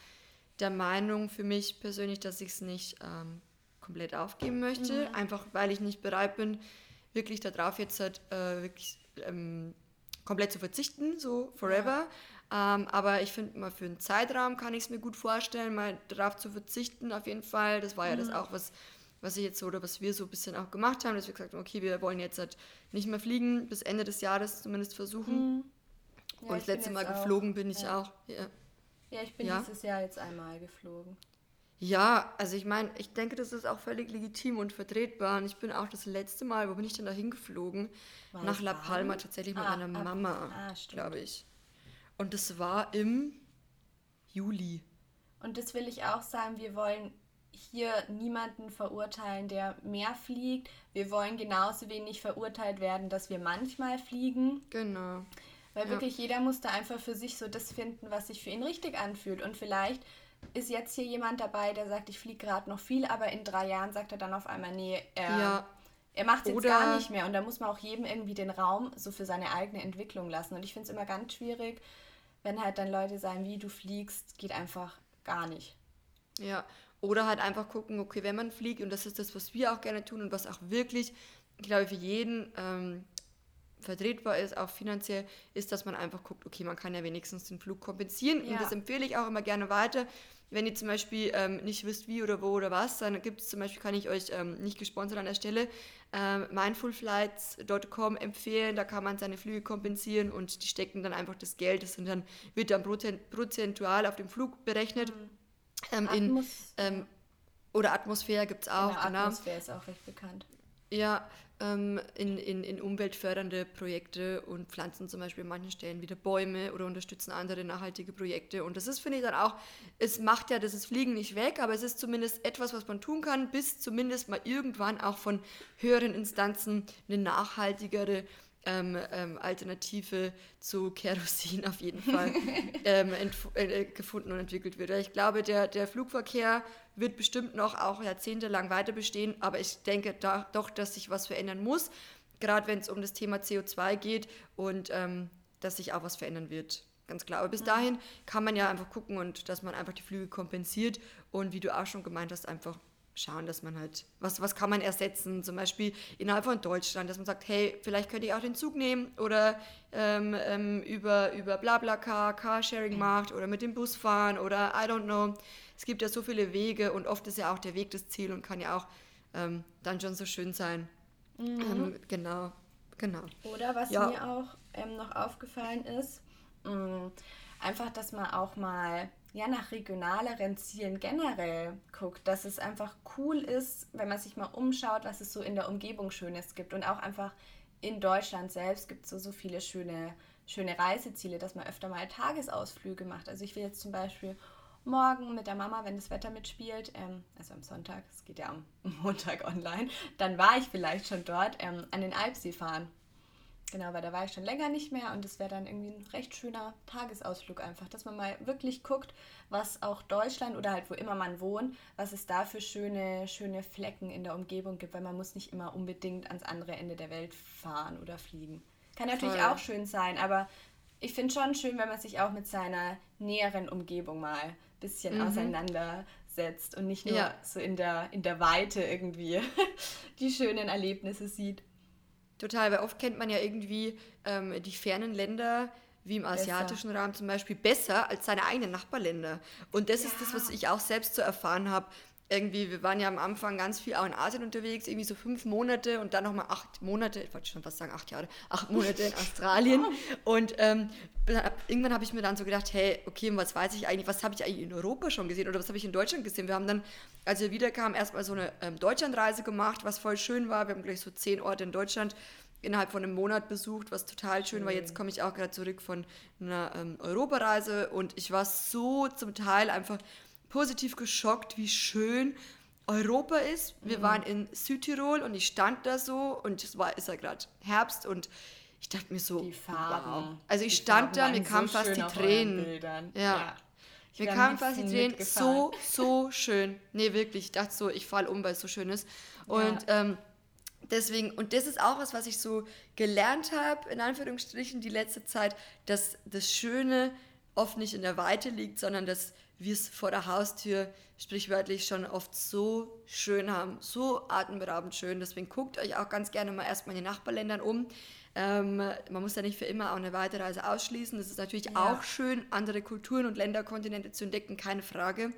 der Meinung für mich persönlich, dass ich es nicht ähm, komplett aufgeben möchte, mhm. einfach weil ich nicht bereit bin, wirklich darauf jetzt halt, äh, wirklich ähm, komplett zu verzichten, so forever. Ja. Ähm, aber ich finde mal für einen Zeitraum kann ich es mir gut vorstellen, mal darauf zu verzichten, auf jeden Fall. Das war ja mhm. das auch, was, was ich jetzt so oder was wir so ein bisschen auch gemacht haben, dass wir gesagt haben, okay, wir wollen jetzt halt nicht mehr fliegen, bis Ende des Jahres zumindest versuchen. Mhm. Ja, Und das letzte Mal geflogen auch, bin ich ja. auch. Ja. ja, ich bin dieses Jahr jetzt einmal geflogen. Ja, also ich meine, ich denke, das ist auch völlig legitim und vertretbar. Und ich bin auch das letzte Mal, wo bin ich denn da hingeflogen? Nach La Palma, tatsächlich mit ah, meiner Mama, ah, glaube ich. Und das war im Juli. Und das will ich auch sagen, wir wollen hier niemanden verurteilen, der mehr fliegt. Wir wollen genauso wenig verurteilt werden, dass wir manchmal fliegen. Genau. Weil ja. wirklich jeder muss da einfach für sich so das finden, was sich für ihn richtig anfühlt. Und vielleicht ist jetzt hier jemand dabei, der sagt, ich fliege gerade noch viel, aber in drei Jahren sagt er dann auf einmal, nee, er, ja. er macht es jetzt gar nicht mehr. Und da muss man auch jedem irgendwie den Raum so für seine eigene Entwicklung lassen. Und ich finde es immer ganz schwierig, wenn halt dann Leute sagen, wie du fliegst, geht einfach gar nicht. Ja, oder halt einfach gucken, okay, wenn man fliegt, und das ist das, was wir auch gerne tun und was auch wirklich, ich glaube, für jeden ähm, vertretbar ist, auch finanziell, ist, dass man einfach guckt, okay, man kann ja wenigstens den Flug kompensieren. Ja. Und das empfehle ich auch immer gerne weiter. Wenn ihr zum Beispiel ähm, nicht wisst, wie oder wo oder was, dann gibt es zum Beispiel, kann ich euch ähm, nicht gesponsert an der Stelle, ähm, mindfulflights.com empfehlen. Da kann man seine Flüge kompensieren und die stecken dann einfach das Geld. Das dann, wird dann prozentual auf dem Flug berechnet. Mhm. Ähm, in, ähm, oder Atmosphäre gibt es auch. Genau, genau. Atmosphäre ist auch recht bekannt. Ja, ähm, in, in, in umweltfördernde Projekte und pflanzen zum Beispiel an manchen Stellen wieder Bäume oder unterstützen andere nachhaltige Projekte. Und das ist, finde ich, dann auch, es macht ja das Fliegen nicht weg, aber es ist zumindest etwas, was man tun kann, bis zumindest mal irgendwann auch von höheren Instanzen eine nachhaltigere ähm, ähm, Alternative zu Kerosin auf jeden Fall ähm, äh, gefunden und entwickelt wird. Ich glaube, der, der Flugverkehr wird bestimmt noch auch jahrzehntelang weiter bestehen, aber ich denke da, doch, dass sich was verändern muss, gerade wenn es um das Thema CO2 geht und ähm, dass sich auch was verändern wird. Ganz klar. Aber bis dahin kann man ja einfach gucken und dass man einfach die Flüge kompensiert und wie du auch schon gemeint hast, einfach schauen, dass man halt, was, was kann man ersetzen, zum Beispiel innerhalb von Deutschland, dass man sagt, hey, vielleicht könnte ich auch den Zug nehmen oder ähm, ähm, über, über Blablacar, Carsharing macht oder mit dem Bus fahren oder I don't know. Es gibt ja so viele Wege und oft ist ja auch der Weg das Ziel und kann ja auch ähm, dann schon so schön sein. Mhm. Ähm, genau, genau. Oder was ja. mir auch ähm, noch aufgefallen ist, mh, mm, einfach, dass man auch mal ja, nach regionaleren Zielen generell guckt, dass es einfach cool ist, wenn man sich mal umschaut, was es so in der Umgebung Schönes gibt. Und auch einfach in Deutschland selbst gibt es so, so viele schöne, schöne Reiseziele, dass man öfter mal Tagesausflüge macht. Also ich will jetzt zum Beispiel morgen mit der Mama, wenn das Wetter mitspielt, ähm, also am Sonntag, es geht ja am Montag online, dann war ich vielleicht schon dort, ähm, an den Alpsee fahren. Genau, weil da war ich schon länger nicht mehr und es wäre dann irgendwie ein recht schöner Tagesausflug einfach, dass man mal wirklich guckt, was auch Deutschland oder halt wo immer man wohnt, was es da für schöne, schöne Flecken in der Umgebung gibt, weil man muss nicht immer unbedingt ans andere Ende der Welt fahren oder fliegen. Kann natürlich Voll. auch schön sein, aber ich finde schon schön, wenn man sich auch mit seiner näheren Umgebung mal ein bisschen mhm. auseinandersetzt und nicht nur ja. so in der, in der Weite irgendwie die schönen Erlebnisse sieht. Total, weil oft kennt man ja irgendwie ähm, die fernen Länder wie im asiatischen besser. Rahmen zum Beispiel besser als seine eigenen Nachbarländer. Und das ja. ist das, was ich auch selbst so erfahren habe. Irgendwie, wir waren ja am Anfang ganz viel auch in Asien unterwegs, irgendwie so fünf Monate und dann nochmal acht Monate, ich wollte schon fast sagen acht Jahre, acht Monate in Australien. Und ähm, irgendwann habe ich mir dann so gedacht, hey, okay, was weiß ich eigentlich, was habe ich eigentlich in Europa schon gesehen oder was habe ich in Deutschland gesehen? Wir haben dann, als wir wiederkamen, erstmal so eine ähm, Deutschlandreise gemacht, was voll schön war. Wir haben gleich so zehn Orte in Deutschland innerhalb von einem Monat besucht, was total schön war. Jetzt komme ich auch gerade zurück von einer ähm, Europareise und ich war so zum Teil einfach positiv geschockt, wie schön Europa ist. Wir mhm. waren in Südtirol und ich stand da so und es war ist ja gerade Herbst und ich dachte mir so, die Farben. Wow. Also ich stand da, mir kamen so fast die Tränen. Ja. ja. Mir kamen fast die Tränen. So, so schön. Nee, wirklich. Ich dachte so, ich falle um, weil es so schön ist. Und ja. ähm, deswegen, und das ist auch was, was ich so gelernt habe, in Anführungsstrichen, die letzte Zeit, dass das Schöne oft nicht in der Weite liegt, sondern dass wir es vor der Haustür sprichwörtlich schon oft so schön haben, so atemberaubend schön. Deswegen guckt euch auch ganz gerne mal erstmal in den Nachbarländern um. Ähm, man muss ja nicht für immer auch eine Weiterreise ausschließen. Es ist natürlich ja. auch schön, andere Kulturen und Länderkontinente zu entdecken, keine Frage.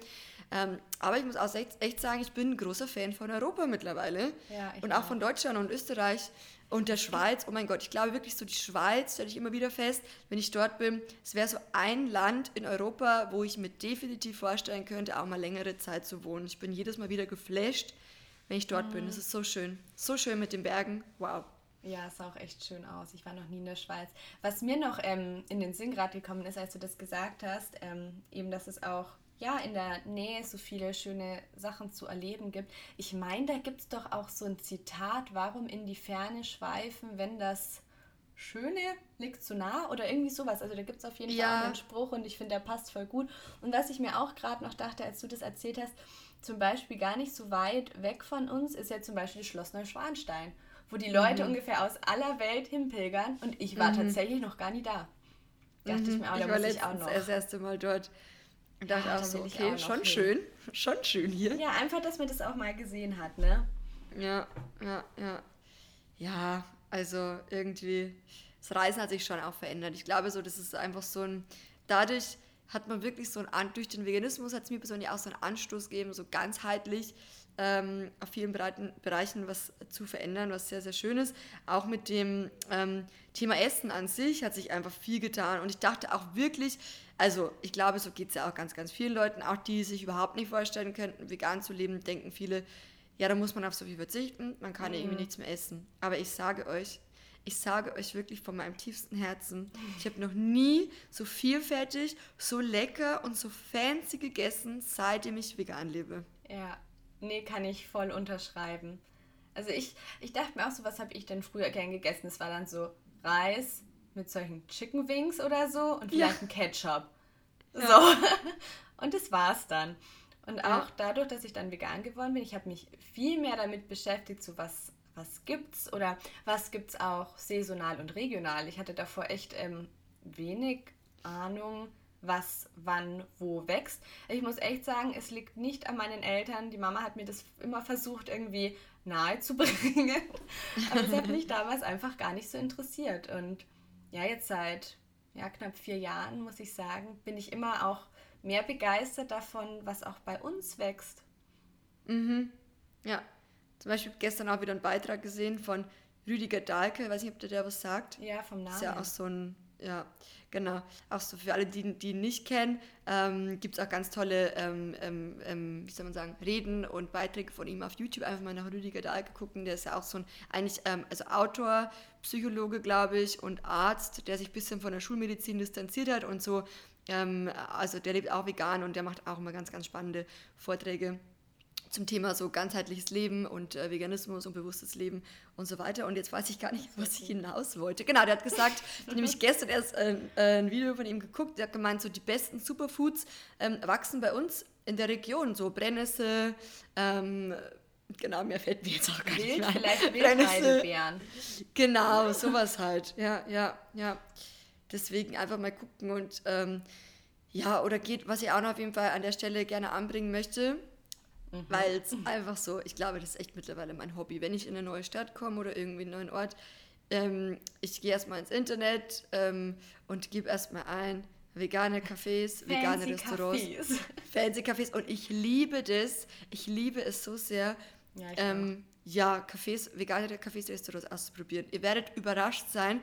Ähm, aber ich muss auch echt sagen, ich bin ein großer Fan von Europa mittlerweile. Ja, und auch, auch, von Deutschland und Österreich und der Schweiz. Oh mein Gott, ich glaube wirklich so, die Schweiz stelle ich immer wieder fest, wenn ich dort bin. Es wäre so ein Land in Europa, wo ich mir definitiv vorstellen könnte, auch mal längere Zeit zu wohnen. Ich bin jedes Mal wieder geflasht, wenn ich dort mhm. bin. Es ist so schön. So schön mit den Bergen. Wow. Ja, es sah auch echt schön aus. Ich war noch nie in der Schweiz. Was mir noch ähm, in den Sinn gerade gekommen ist, als du das gesagt hast, ähm, eben, dass es auch ja, in der Nähe so viele schöne Sachen zu erleben gibt. Ich meine, da gibt es doch auch so ein Zitat, warum in die Ferne schweifen, wenn das Schöne liegt zu nah oder irgendwie sowas. Also da gibt es auf jeden ja. Fall einen Spruch und ich finde, der passt voll gut. Und was ich mir auch gerade noch dachte, als du das erzählt hast, zum Beispiel gar nicht so weit weg von uns ist ja zum Beispiel das Schloss Neuschwanstein, wo die Leute mhm. ungefähr aus aller Welt hinpilgern und ich war mhm. tatsächlich noch gar nie da. Dachte mhm. ich mir auch, da ich war muss ich auch noch. das erste Mal dort. Und dachte ja, auch so, okay, auch schon hin. schön, schon schön hier. Ja, einfach, dass man das auch mal gesehen hat, ne? Ja, ja, ja. Ja, also irgendwie, das Reisen hat sich schon auch verändert. Ich glaube so, das ist einfach so ein, dadurch hat man wirklich so ein, durch den Veganismus hat es mir persönlich auch so einen Anstoß gegeben, so ganzheitlich ähm, auf vielen Bereichen was zu verändern, was sehr, sehr schön ist. Auch mit dem ähm, Thema Essen an sich hat sich einfach viel getan und ich dachte auch wirklich, also ich glaube, so geht es ja auch ganz, ganz vielen Leuten, auch die sich überhaupt nicht vorstellen könnten, vegan zu leben, denken viele, ja, da muss man auf so viel verzichten, man kann mhm. irgendwie nichts mehr essen. Aber ich sage euch, ich sage euch wirklich von meinem tiefsten Herzen, ich habe noch nie so vielfältig, so lecker und so fancy gegessen, seitdem ich vegan lebe. Ja, nee, kann ich voll unterschreiben. Also ich, ich dachte mir auch so, was habe ich denn früher gern gegessen? Es war dann so Reis mit solchen Chicken Wings oder so und vielleicht ja. ein Ketchup. So. Ja. und das war's dann. Und auch ja. dadurch, dass ich dann vegan geworden bin, ich habe mich viel mehr damit beschäftigt, so was was gibt's oder was gibt's auch saisonal und regional. Ich hatte davor echt ähm, wenig Ahnung, was wann wo wächst. Ich muss echt sagen, es liegt nicht an meinen Eltern. Die Mama hat mir das immer versucht irgendwie nahe zu bringen. Aber es hat mich damals einfach gar nicht so interessiert. Und ja, jetzt seit ja, knapp vier Jahren, muss ich sagen, bin ich immer auch mehr begeistert davon, was auch bei uns wächst. Mhm. Ja, zum Beispiel gestern auch wieder einen Beitrag gesehen von Rüdiger Dahlke, weiß nicht, ob der, der was sagt. Ja, vom Namen. Ist ja auch so ein, ja, genau. Auch so für alle, die, die ihn nicht kennen, ähm, gibt es auch ganz tolle, ähm, ähm, ähm, wie soll man sagen, Reden und Beiträge von ihm auf YouTube. Einfach mal nach Rüdiger Dahlke gucken. Der ist ja auch so ein, eigentlich, ähm, also Autor, Psychologe, glaube ich, und Arzt, der sich ein bisschen von der Schulmedizin distanziert hat und so. Ähm, also der lebt auch vegan und der macht auch immer ganz, ganz spannende Vorträge zum Thema so ganzheitliches Leben und äh, Veganismus und bewusstes Leben und so weiter. Und jetzt weiß ich gar nicht, was ich hinaus wollte. Genau, der hat gesagt, nämlich gestern erst äh, ein Video von ihm geguckt, der hat gemeint, so die besten Superfoods ähm, wachsen bei uns in der Region, so Brennnessel, ähm, genau, mir fällt mir jetzt auch gar nicht ein. Vielleicht Wildheidelbeeren. Genau, sowas halt. Ja, ja, ja. Deswegen einfach mal gucken und ähm, ja, oder geht, was ich auch noch auf jeden Fall an der Stelle gerne anbringen möchte, Mhm. Weil es einfach so, ich glaube, das ist echt mittlerweile mein Hobby. Wenn ich in eine neue Stadt komme oder irgendwie einen neuen Ort, ähm, ich gehe erstmal ins Internet ähm, und gebe erstmal ein, vegane Cafés, vegane Restaurants, Cafés. fancy Cafés und ich liebe das, ich liebe es so sehr, ja, ähm, ja Cafés, vegane Cafés, Restaurants auszuprobieren. Ihr werdet überrascht sein,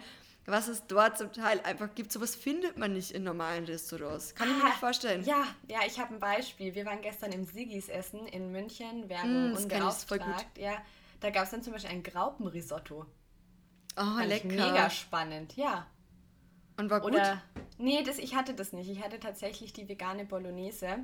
was es dort zum Teil einfach gibt. Sowas findet man nicht in normalen Restaurants. Kann ah, ich mir nicht vorstellen. Ja, ja, ich habe ein Beispiel. Wir waren gestern im Siggis essen in München, Werbung mm, unbeauftragt. Ja, da gab es dann zum Beispiel ein Graupenrisotto. Oh, Fand lecker. Mega spannend, ja. Und war gut? Oder, nee, das, ich hatte das nicht. Ich hatte tatsächlich die vegane Bolognese.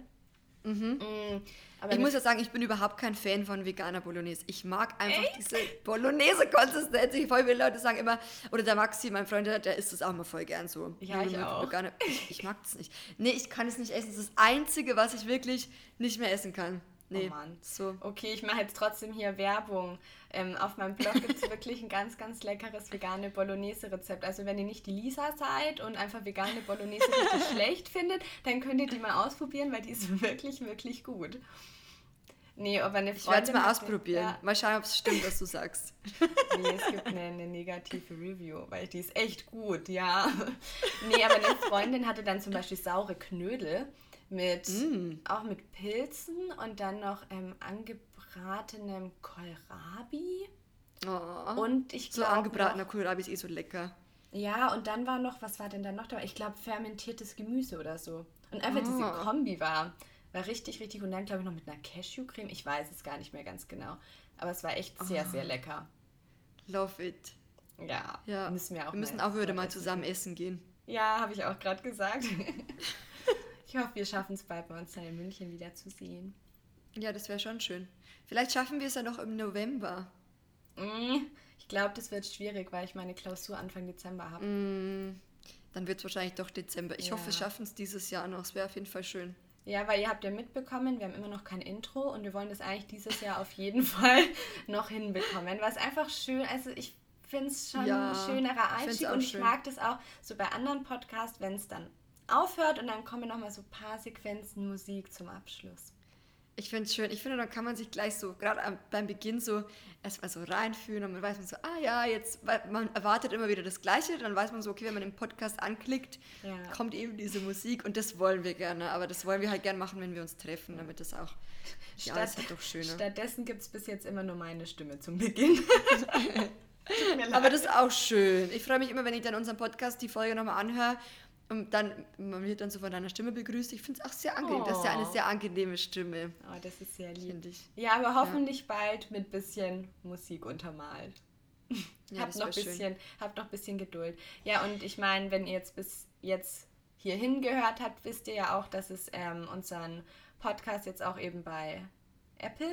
Mhm. Mm, ich muss ja sagen, ich bin überhaupt kein Fan von veganer Bolognese. Ich mag einfach Echt? diese Bolognese-Konsistenz. Voll viele Leute sagen immer, oder der Maxi, mein Freund, der isst das auch mal voll gern so. Ja, ich auch. Vegane. Ich, ich mag das nicht. Nee, ich kann es nicht essen. Das ist das Einzige, was ich wirklich nicht mehr essen kann. Nee, oh Mann. So. Okay, ich mache jetzt trotzdem hier Werbung. Ähm, auf meinem Blog gibt es wirklich ein ganz, ganz leckeres vegane Bolognese-Rezept. Also wenn ihr nicht die Lisa seid und einfach vegane Bolognese richtig schlecht findet, dann könnt ihr die mal ausprobieren, weil die ist wirklich, wirklich gut. Nee, aber eine Freundin... Ich werde es mal ausprobieren. Ja. Mal schauen, ob es stimmt, was du sagst. Nee, es gibt eine, eine, negative Review, weil die ist echt gut, ja. Nee, aber eine Freundin hatte dann zum Beispiel saure Knödel mit, mm. auch mit Pilzen und dann noch ähm, angebratenem Kohlrabi. Oh, und ich glaube. So angebratener Kohlrabi ist eh so lecker. Ja, und dann war noch, was war denn da noch da? Ich glaube, fermentiertes Gemüse oder so. Und einfach oh. diese Kombi war, war richtig, richtig. Und dann, glaube ich, noch mit einer Cashewcreme. Ich weiß es gar nicht mehr ganz genau. Aber es war echt sehr, oh. sehr lecker. Love it. Ja, ja. müssen wir auch Wir müssen auch wieder mal zusammen essen gehen. Ja, habe ich auch gerade gesagt. Ich hoffe, wir schaffen es bald bei uns dann in München wieder zu sehen. Ja, das wäre schon schön. Vielleicht schaffen wir es ja noch im November. Mm, ich glaube, das wird schwierig, weil ich meine Klausur Anfang Dezember habe. Mm, dann wird es wahrscheinlich doch Dezember. Ich ja. hoffe, wir schaffen es dieses Jahr noch. Es wäre auf jeden Fall schön. Ja, weil ihr habt ja mitbekommen, wir haben immer noch kein Intro und wir wollen das eigentlich dieses Jahr auf jeden Fall noch hinbekommen. Es einfach schön, also ich finde es schon ja, ein schönerer Einstieg und ich schön. mag das auch so bei anderen Podcasts, wenn es dann aufhört und dann kommen nochmal so ein paar Sequenzen Musik zum Abschluss. Ich finde es schön. Ich finde, dann kann man sich gleich so, gerade beim Beginn so erstmal so reinfühlen und man weiß man so, ah ja, jetzt, man erwartet immer wieder das Gleiche, dann weiß man so, okay, wenn man den Podcast anklickt, ja. kommt eben diese Musik und das wollen wir gerne. Aber das wollen wir halt gerne machen, wenn wir uns treffen, damit das auch, ja, Statt, ist halt doch schöner. Stattdessen gibt es bis jetzt immer nur meine Stimme zum Beginn. Aber das ist auch schön. Ich freue mich immer, wenn ich dann unseren Podcast, die Folge nochmal anhöre dann, man wird dann so von deiner Stimme begrüßt. Ich finde es auch sehr angenehm. Oh. Das ist ja eine oh. sehr angenehme Stimme. Oh, das ist sehr lieb. Ja, aber hoffentlich ja. bald mit bisschen Musik untermalt. Ja, habt, noch bisschen, habt noch ein bisschen Geduld. Ja, und ich meine, wenn ihr jetzt bis jetzt hierhin gehört habt, wisst ihr ja auch, dass es ähm, unseren Podcast jetzt auch eben bei Apple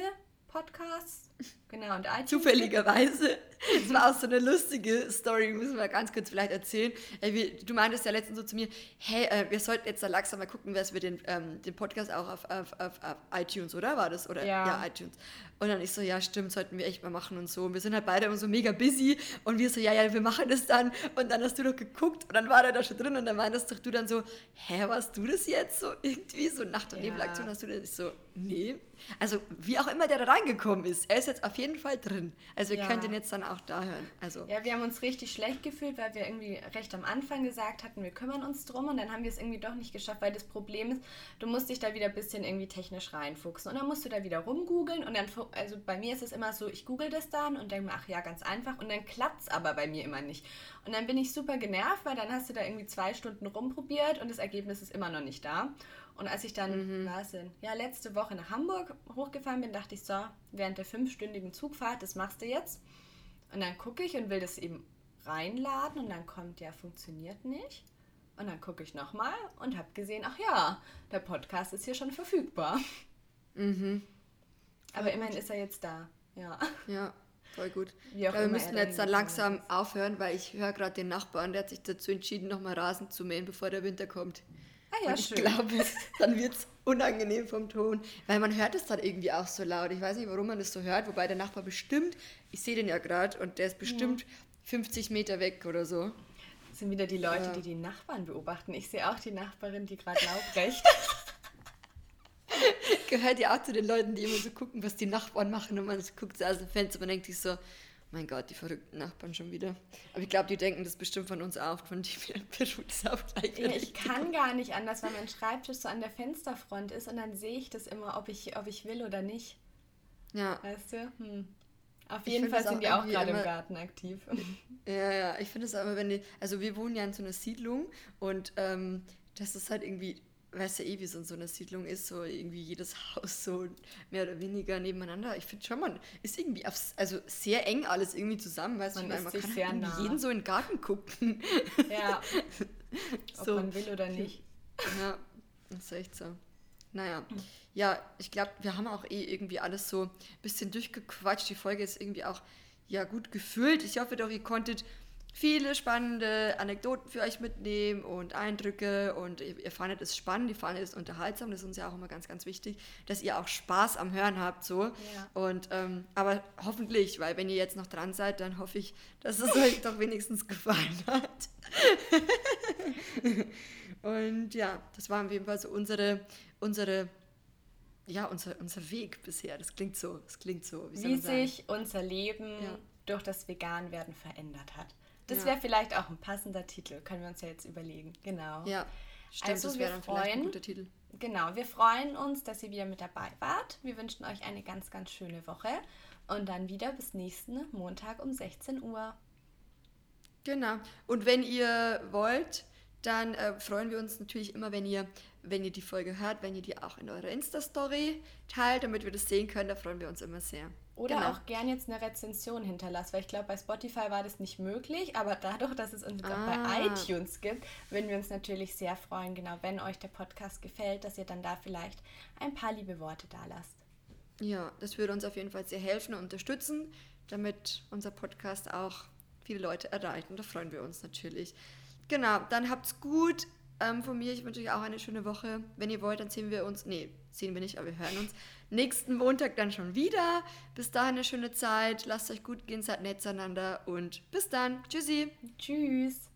Podcasts. Genau, und iTunes. Zufälligerweise. Das war auch so eine lustige Story, müssen wir ganz kurz vielleicht erzählen. Du meintest ja letztens so zu mir, hey, äh, wir sollten jetzt da langsam mal gucken, dass wir den, ähm, den Podcast auch auf, auf, auf, auf, iTunes, oder? War das? Oder? Ja. ja, iTunes. Und dann ich so, ja, stimmt, sollten wir echt mal machen und so. Und wir sind halt beide immer so mega busy und wir so, ja, ja, wir machen das dann. Und dann hast du doch geguckt und dann war er da schon drin und dann meintest doch du dann so, hä, warst du das jetzt? So irgendwie so Nacht- und ja. Nebelaktion hast du das? Ich so, nee. Also wie auch immer der da reingekommen ist, er ist jetzt auf jeden Fall drin. Also ihr ja. könnt ihn jetzt dann auch da hören. Also. Ja, wir haben uns richtig schlecht gefühlt, weil wir irgendwie recht am Anfang gesagt hatten, wir kümmern uns drum und dann haben wir es irgendwie doch nicht geschafft, weil das Problem ist, du musst dich da wieder ein bisschen irgendwie technisch reinfuchsen und dann musst du da wieder rumgoogeln und dann, also bei mir ist es immer so, ich google das dann und denke mir, ach ja, ganz einfach und dann klappt es aber bei mir immer nicht. Und dann bin ich super genervt, weil dann hast du da irgendwie zwei Stunden rumprobiert und das Ergebnis ist immer noch nicht da. Und als ich dann, mhm. was denn, ja, letzte Woche nach Hamburg hochgefahren bin, dachte ich so, während der fünfstündigen Zugfahrt, das machst du jetzt. Und dann gucke ich und will das eben reinladen und dann kommt, ja, funktioniert nicht. Und dann gucke ich nochmal und habe gesehen, ach ja, der Podcast ist hier schon verfügbar. Mhm. Aber immerhin ist er jetzt da. Ja. Ja, voll gut. Ja, wir müssen jetzt dann langsam aufhören, weil ich höre gerade den Nachbarn, der hat sich dazu entschieden, nochmal Rasen zu mähen, bevor der Winter kommt. Ah ja, und ich schön. glaube, dann wird es unangenehm vom Ton, weil man hört es dann irgendwie auch so laut. Ich weiß nicht, warum man das so hört, wobei der Nachbar bestimmt, ich sehe den ja gerade und der ist bestimmt ja. 50 Meter weg oder so. Das sind wieder die Leute, ja. die die Nachbarn beobachten. Ich sehe auch die Nachbarin, die gerade laut recht. Gehört ja auch zu den Leuten, die immer so gucken, was die Nachbarn machen und man guckt so aus dem Fenster und man denkt sich so, mein Gott, die verrückten Nachbarn schon wieder. Aber ich glaube, die denken das bestimmt von uns auch, von die wir beruht es auch gleich. Ja, ich kann gar nicht anders, weil mein Schreibtisch so an der Fensterfront ist und dann sehe ich das immer, ob ich, ob ich will oder nicht. Ja. Weißt du? Hm. Auf jeden Fall sind die auch gerade im Garten aktiv. Ja, ja, ich finde es aber, wenn die, also wir wohnen ja in so einer Siedlung und ähm, das ist halt irgendwie weißt ja eh, wie es in so einer Siedlung ist, so irgendwie jedes Haus so mehr oder weniger nebeneinander. Ich finde schon, man ist irgendwie aufs, also sehr eng alles irgendwie zusammen, weißt man, du, man kann sehr halt nah. jeden so in den Garten gucken. Ja, ob so. man will oder nicht. Ja, das ist echt so. Naja, ja, ich glaube, wir haben auch eh irgendwie alles so ein bisschen durchgequatscht. Die Folge ist irgendwie auch ja gut gefüllt. Ich hoffe doch, ihr konntet viele spannende Anekdoten für euch mitnehmen und Eindrücke und ihr, ihr fandet es spannend, ihr fandet es unterhaltsam, das ist uns ja auch immer ganz, ganz wichtig, dass ihr auch Spaß am Hören habt, so. Ja. Und, ähm, aber hoffentlich, weil wenn ihr jetzt noch dran seid, dann hoffe ich, dass es euch doch wenigstens gefallen hat. und ja, das war auf jeden Fall so unsere, unsere ja, unser, unser Weg bisher. Das klingt so, das klingt so. Wie, wie sich unser Leben ja. durch das Veganwerden verändert hat. Das ja. wäre vielleicht auch ein passender Titel, können wir uns ja jetzt überlegen. Genau. Ja, stimmt, also das wäre dann vielleicht ein guter Titel. Genau, wir freuen uns, dass ihr wieder mit dabei wart. Wir wünschen euch eine ganz, ganz schöne Woche und dann wieder bis nächsten Montag um 16 Uhr. Genau. Und wenn ihr wollt, dann äh, freuen wir uns natürlich immer, wenn ihr, wenn ihr die Folge hört, wenn ihr die auch in eurer Insta-Story teilt, damit wir das sehen können. Da freuen wir uns immer sehr. Oder genau. auch gern jetzt eine Rezension hinterlasst, weil ich glaube, bei Spotify war das nicht möglich, aber dadurch, dass es uns ah. auch bei iTunes gibt, würden wir uns natürlich sehr freuen, genau, wenn euch der Podcast gefällt, dass ihr dann da vielleicht ein paar liebe Worte da lasst. Ja, das würde uns auf jeden Fall sehr helfen und unterstützen, damit unser Podcast auch viele Leute erreicht. Und da freuen wir uns natürlich. Genau, dann habt's gut ähm, von mir. Ich wünsche euch auch eine schöne Woche. Wenn ihr wollt, dann sehen wir uns. Nee, sehen wir nicht, aber wir hören uns nächsten Montag dann schon wieder. Bis dahin eine schöne Zeit. Lasst euch gut gehen, seid nett zueinander und bis dann. Tschüssi. Tschüss.